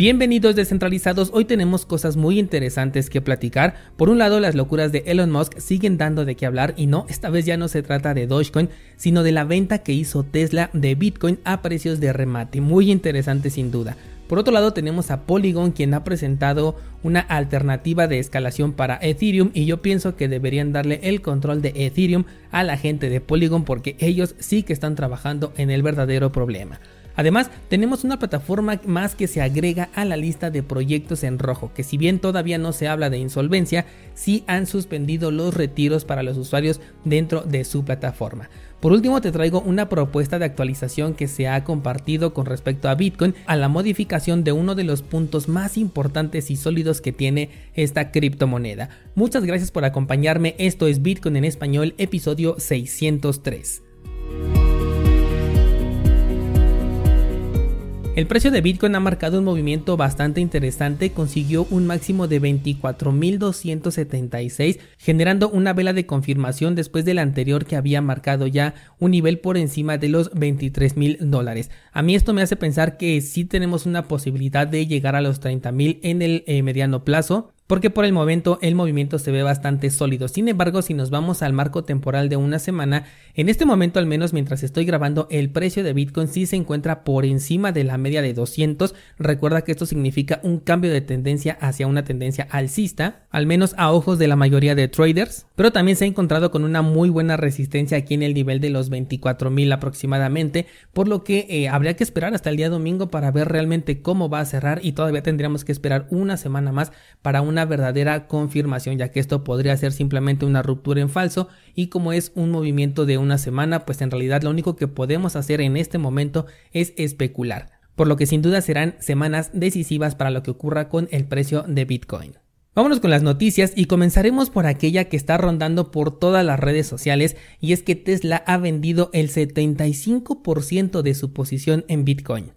Bienvenidos descentralizados, hoy tenemos cosas muy interesantes que platicar. Por un lado, las locuras de Elon Musk siguen dando de qué hablar y no, esta vez ya no se trata de Dogecoin, sino de la venta que hizo Tesla de Bitcoin a precios de remate. Muy interesante sin duda. Por otro lado tenemos a Polygon quien ha presentado una alternativa de escalación para Ethereum y yo pienso que deberían darle el control de Ethereum a la gente de Polygon porque ellos sí que están trabajando en el verdadero problema. Además, tenemos una plataforma más que se agrega a la lista de proyectos en rojo, que si bien todavía no se habla de insolvencia, sí han suspendido los retiros para los usuarios dentro de su plataforma. Por último, te traigo una propuesta de actualización que se ha compartido con respecto a Bitcoin, a la modificación de uno de los puntos más importantes y sólidos que tiene esta criptomoneda. Muchas gracias por acompañarme, esto es Bitcoin en español, episodio 603. El precio de Bitcoin ha marcado un movimiento bastante interesante, consiguió un máximo de 24.276, generando una vela de confirmación después del anterior que había marcado ya un nivel por encima de los 23.000 dólares. A mí esto me hace pensar que sí tenemos una posibilidad de llegar a los 30.000 en el eh, mediano plazo porque por el momento el movimiento se ve bastante sólido. Sin embargo, si nos vamos al marco temporal de una semana, en este momento al menos mientras estoy grabando, el precio de Bitcoin sí se encuentra por encima de la media de 200. Recuerda que esto significa un cambio de tendencia hacia una tendencia alcista, al menos a ojos de la mayoría de traders, pero también se ha encontrado con una muy buena resistencia aquí en el nivel de los 24.000 aproximadamente, por lo que eh, habría que esperar hasta el día domingo para ver realmente cómo va a cerrar y todavía tendríamos que esperar una semana más para una verdadera confirmación, ya que esto podría ser simplemente una ruptura en falso y como es un movimiento de una semana, pues en realidad lo único que podemos hacer en este momento es especular, por lo que sin duda serán semanas decisivas para lo que ocurra con el precio de Bitcoin. Vámonos con las noticias y comenzaremos por aquella que está rondando por todas las redes sociales y es que Tesla ha vendido el 75% de su posición en Bitcoin.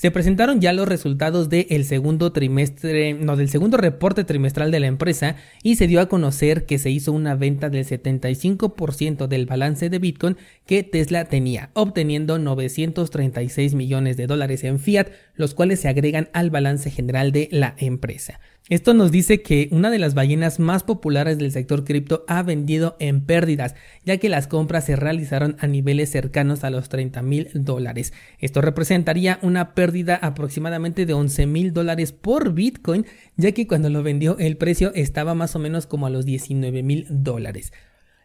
Se presentaron ya los resultados del segundo trimestre, no, del segundo reporte trimestral de la empresa y se dio a conocer que se hizo una venta del 75% del balance de Bitcoin que Tesla tenía, obteniendo 936 millones de dólares en fiat, los cuales se agregan al balance general de la empresa. Esto nos dice que una de las ballenas más populares del sector cripto ha vendido en pérdidas, ya que las compras se realizaron a niveles cercanos a los 30 mil dólares. Esto representaría una pérdida aproximadamente de 11 mil dólares por Bitcoin, ya que cuando lo vendió el precio estaba más o menos como a los 19 mil dólares.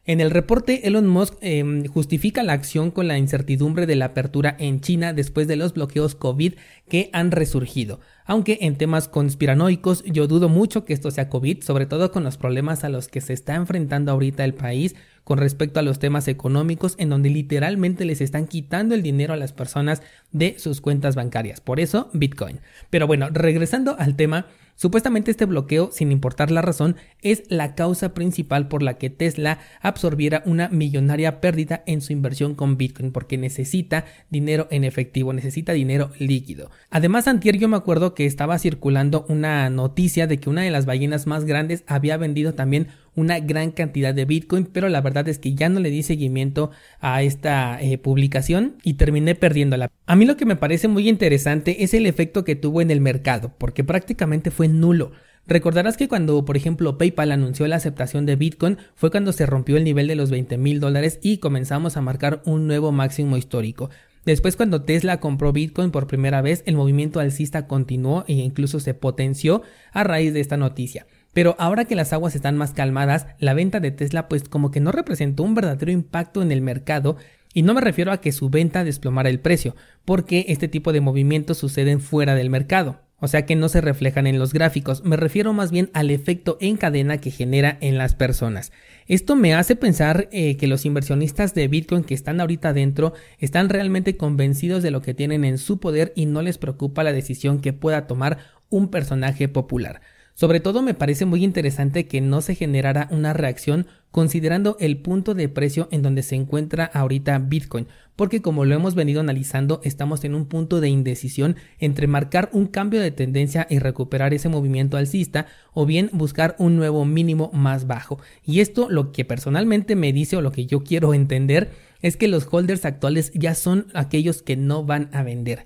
En el reporte, Elon Musk em, justifica la acción con la incertidumbre de la apertura en China después de los bloqueos COVID que han resurgido. Aunque en temas conspiranoicos yo dudo mucho que esto sea COVID, sobre todo con los problemas a los que se está enfrentando ahorita el país con respecto a los temas económicos en donde literalmente les están quitando el dinero a las personas de sus cuentas bancarias. Por eso, Bitcoin. Pero bueno, regresando al tema, Supuestamente este bloqueo, sin importar la razón, es la causa principal por la que Tesla absorbiera una millonaria pérdida en su inversión con Bitcoin, porque necesita dinero en efectivo, necesita dinero líquido. Además, antier yo me acuerdo que estaba circulando una noticia de que una de las ballenas más grandes había vendido también una gran cantidad de Bitcoin, pero la verdad es que ya no le di seguimiento a esta eh, publicación y terminé perdiéndola. A mí lo que me parece muy interesante es el efecto que tuvo en el mercado, porque prácticamente fue nulo. Recordarás que cuando, por ejemplo, PayPal anunció la aceptación de Bitcoin fue cuando se rompió el nivel de los 20 mil dólares y comenzamos a marcar un nuevo máximo histórico. Después cuando Tesla compró Bitcoin por primera vez, el movimiento alcista continuó e incluso se potenció a raíz de esta noticia. Pero ahora que las aguas están más calmadas, la venta de Tesla pues como que no representó un verdadero impacto en el mercado y no me refiero a que su venta desplomara el precio, porque este tipo de movimientos suceden fuera del mercado, o sea que no se reflejan en los gráficos, me refiero más bien al efecto en cadena que genera en las personas. Esto me hace pensar eh, que los inversionistas de Bitcoin que están ahorita dentro están realmente convencidos de lo que tienen en su poder y no les preocupa la decisión que pueda tomar un personaje popular. Sobre todo me parece muy interesante que no se generara una reacción considerando el punto de precio en donde se encuentra ahorita Bitcoin, porque como lo hemos venido analizando, estamos en un punto de indecisión entre marcar un cambio de tendencia y recuperar ese movimiento alcista o bien buscar un nuevo mínimo más bajo. Y esto lo que personalmente me dice o lo que yo quiero entender es que los holders actuales ya son aquellos que no van a vender.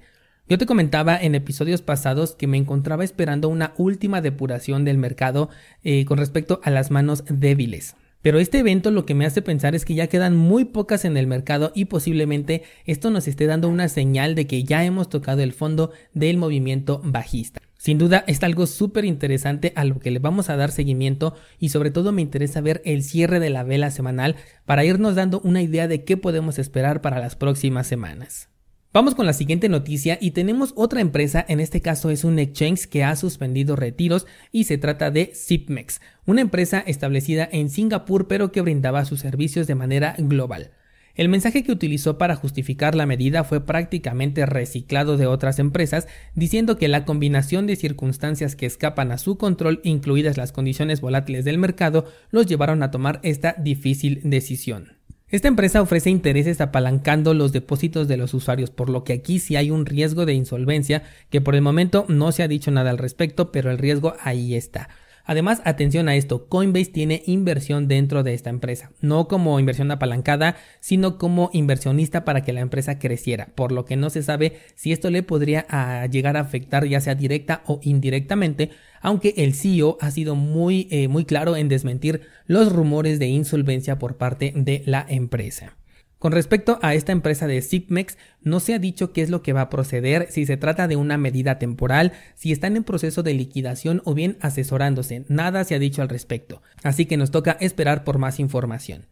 Yo te comentaba en episodios pasados que me encontraba esperando una última depuración del mercado eh, con respecto a las manos débiles. Pero este evento lo que me hace pensar es que ya quedan muy pocas en el mercado y posiblemente esto nos esté dando una señal de que ya hemos tocado el fondo del movimiento bajista. Sin duda es algo súper interesante a lo que le vamos a dar seguimiento y sobre todo me interesa ver el cierre de la vela semanal para irnos dando una idea de qué podemos esperar para las próximas semanas. Vamos con la siguiente noticia y tenemos otra empresa, en este caso es un exchange que ha suspendido retiros y se trata de Zipmex, una empresa establecida en Singapur pero que brindaba sus servicios de manera global. El mensaje que utilizó para justificar la medida fue prácticamente reciclado de otras empresas, diciendo que la combinación de circunstancias que escapan a su control, incluidas las condiciones volátiles del mercado, los llevaron a tomar esta difícil decisión. Esta empresa ofrece intereses apalancando los depósitos de los usuarios, por lo que aquí sí hay un riesgo de insolvencia, que por el momento no se ha dicho nada al respecto, pero el riesgo ahí está. Además, atención a esto, Coinbase tiene inversión dentro de esta empresa, no como inversión apalancada, sino como inversionista para que la empresa creciera, por lo que no se sabe si esto le podría ah, llegar a afectar ya sea directa o indirectamente, aunque el CEO ha sido muy, eh, muy claro en desmentir los rumores de insolvencia por parte de la empresa. Con respecto a esta empresa de Zipmex, no se ha dicho qué es lo que va a proceder, si se trata de una medida temporal, si están en proceso de liquidación o bien asesorándose. Nada se ha dicho al respecto. Así que nos toca esperar por más información.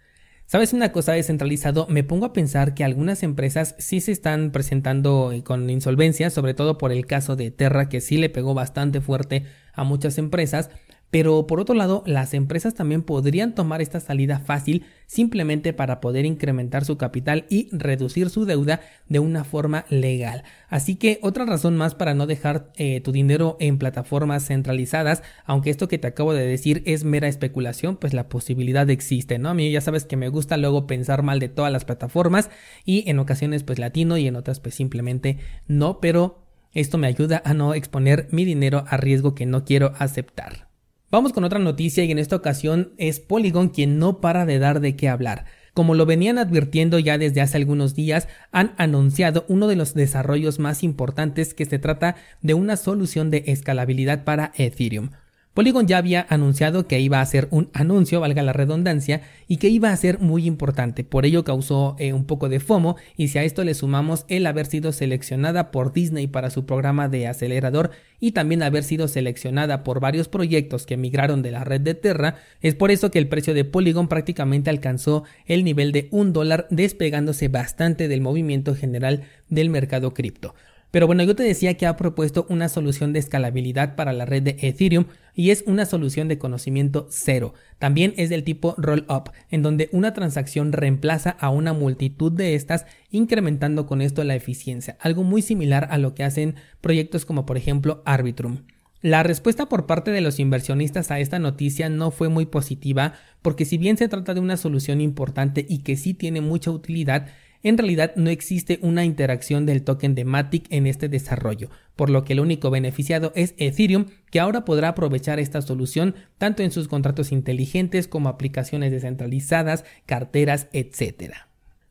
¿Sabes una cosa descentralizado? Me pongo a pensar que algunas empresas sí se están presentando con insolvencia, sobre todo por el caso de Terra, que sí le pegó bastante fuerte a muchas empresas, pero por otro lado, las empresas también podrían tomar esta salida fácil simplemente para poder incrementar su capital y reducir su deuda de una forma legal. Así que otra razón más para no dejar eh, tu dinero en plataformas centralizadas, aunque esto que te acabo de decir es mera especulación, pues la posibilidad existe, ¿no? A mí ya sabes que me gusta luego pensar mal de todas las plataformas y en ocasiones pues latino y en otras pues simplemente no, pero esto me ayuda a no exponer mi dinero a riesgo que no quiero aceptar. Vamos con otra noticia y en esta ocasión es Polygon quien no para de dar de qué hablar. Como lo venían advirtiendo ya desde hace algunos días, han anunciado uno de los desarrollos más importantes que se trata de una solución de escalabilidad para Ethereum. Polygon ya había anunciado que iba a ser un anuncio, valga la redundancia, y que iba a ser muy importante. Por ello causó eh, un poco de FOMO y si a esto le sumamos el haber sido seleccionada por Disney para su programa de acelerador y también haber sido seleccionada por varios proyectos que migraron de la red de Terra, es por eso que el precio de Polygon prácticamente alcanzó el nivel de un dólar despegándose bastante del movimiento general del mercado cripto. Pero bueno, yo te decía que ha propuesto una solución de escalabilidad para la red de Ethereum y es una solución de conocimiento cero. También es del tipo roll-up, en donde una transacción reemplaza a una multitud de estas, incrementando con esto la eficiencia, algo muy similar a lo que hacen proyectos como por ejemplo Arbitrum. La respuesta por parte de los inversionistas a esta noticia no fue muy positiva porque si bien se trata de una solución importante y que sí tiene mucha utilidad, en realidad no existe una interacción del token de Matic en este desarrollo, por lo que el único beneficiado es Ethereum, que ahora podrá aprovechar esta solución tanto en sus contratos inteligentes como aplicaciones descentralizadas, carteras, etc.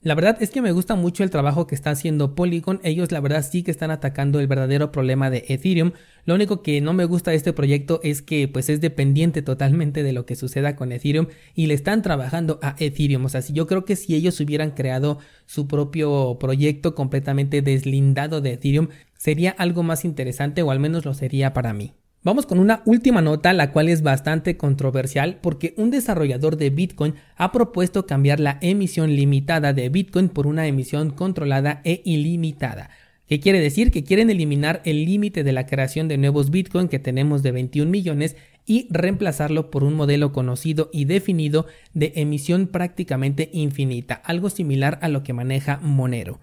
La verdad es que me gusta mucho el trabajo que está haciendo Polygon. Ellos la verdad sí que están atacando el verdadero problema de Ethereum. Lo único que no me gusta de este proyecto es que pues es dependiente totalmente de lo que suceda con Ethereum y le están trabajando a Ethereum. O sea, si yo creo que si ellos hubieran creado su propio proyecto completamente deslindado de Ethereum, sería algo más interesante o al menos lo sería para mí. Vamos con una última nota, la cual es bastante controversial porque un desarrollador de Bitcoin ha propuesto cambiar la emisión limitada de Bitcoin por una emisión controlada e ilimitada. ¿Qué quiere decir? Que quieren eliminar el límite de la creación de nuevos Bitcoin que tenemos de 21 millones y reemplazarlo por un modelo conocido y definido de emisión prácticamente infinita, algo similar a lo que maneja Monero.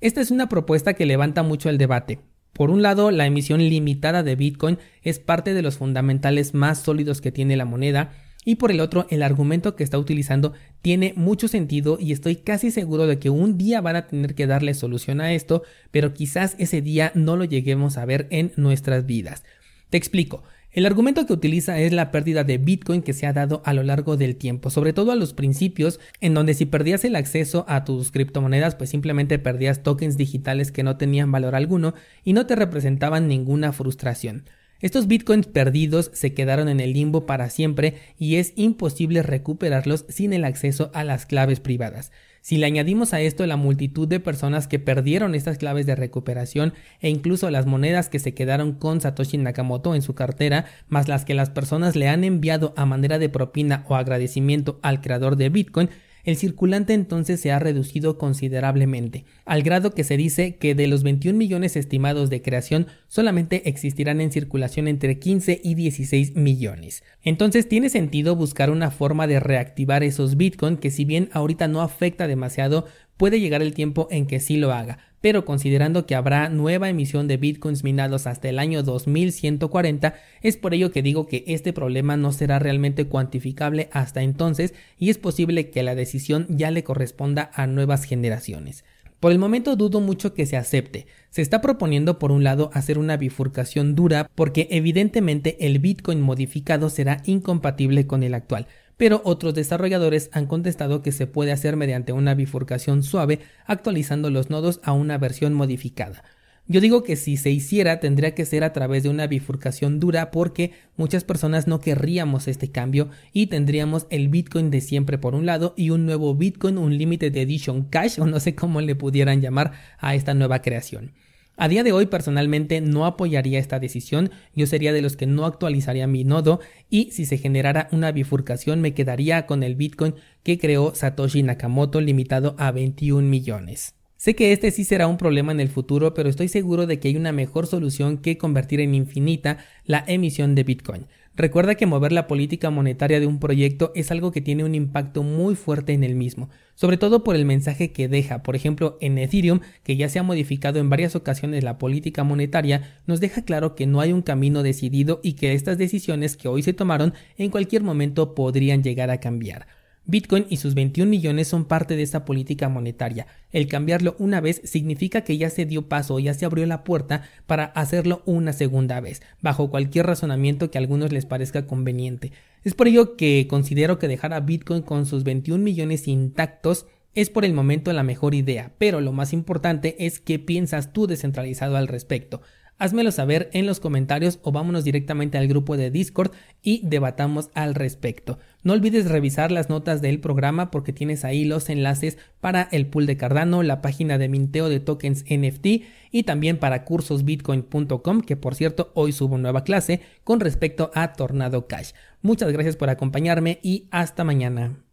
Esta es una propuesta que levanta mucho el debate. Por un lado, la emisión limitada de Bitcoin es parte de los fundamentales más sólidos que tiene la moneda, y por el otro, el argumento que está utilizando tiene mucho sentido y estoy casi seguro de que un día van a tener que darle solución a esto, pero quizás ese día no lo lleguemos a ver en nuestras vidas. Te explico. El argumento que utiliza es la pérdida de Bitcoin que se ha dado a lo largo del tiempo, sobre todo a los principios, en donde si perdías el acceso a tus criptomonedas, pues simplemente perdías tokens digitales que no tenían valor alguno y no te representaban ninguna frustración. Estos bitcoins perdidos se quedaron en el limbo para siempre y es imposible recuperarlos sin el acceso a las claves privadas. Si le añadimos a esto la multitud de personas que perdieron estas claves de recuperación e incluso las monedas que se quedaron con Satoshi Nakamoto en su cartera, más las que las personas le han enviado a manera de propina o agradecimiento al creador de Bitcoin, el circulante entonces se ha reducido considerablemente, al grado que se dice que de los 21 millones estimados de creación solamente existirán en circulación entre 15 y 16 millones. Entonces tiene sentido buscar una forma de reactivar esos Bitcoin que si bien ahorita no afecta demasiado, puede llegar el tiempo en que sí lo haga, pero considerando que habrá nueva emisión de bitcoins minados hasta el año 2140, es por ello que digo que este problema no será realmente cuantificable hasta entonces y es posible que la decisión ya le corresponda a nuevas generaciones. Por el momento dudo mucho que se acepte. Se está proponiendo por un lado hacer una bifurcación dura porque evidentemente el Bitcoin modificado será incompatible con el actual, pero otros desarrolladores han contestado que se puede hacer mediante una bifurcación suave actualizando los nodos a una versión modificada. Yo digo que si se hiciera tendría que ser a través de una bifurcación dura porque muchas personas no querríamos este cambio y tendríamos el Bitcoin de siempre por un lado y un nuevo Bitcoin, un Limited Edition Cash o no sé cómo le pudieran llamar a esta nueva creación. A día de hoy personalmente no apoyaría esta decisión, yo sería de los que no actualizaría mi nodo y si se generara una bifurcación me quedaría con el Bitcoin que creó Satoshi Nakamoto limitado a 21 millones. Sé que este sí será un problema en el futuro, pero estoy seguro de que hay una mejor solución que convertir en infinita la emisión de Bitcoin. Recuerda que mover la política monetaria de un proyecto es algo que tiene un impacto muy fuerte en el mismo, sobre todo por el mensaje que deja. Por ejemplo, en Ethereum, que ya se ha modificado en varias ocasiones la política monetaria, nos deja claro que no hay un camino decidido y que estas decisiones que hoy se tomaron en cualquier momento podrían llegar a cambiar. Bitcoin y sus 21 millones son parte de esta política monetaria. El cambiarlo una vez significa que ya se dio paso, ya se abrió la puerta para hacerlo una segunda vez, bajo cualquier razonamiento que a algunos les parezca conveniente. Es por ello que considero que dejar a Bitcoin con sus 21 millones intactos es por el momento la mejor idea, pero lo más importante es qué piensas tú descentralizado al respecto. Házmelo saber en los comentarios o vámonos directamente al grupo de Discord y debatamos al respecto. No olvides revisar las notas del programa porque tienes ahí los enlaces para el pool de Cardano, la página de minteo de tokens NFT y también para cursosbitcoin.com que por cierto hoy subo nueva clase con respecto a Tornado Cash. Muchas gracias por acompañarme y hasta mañana.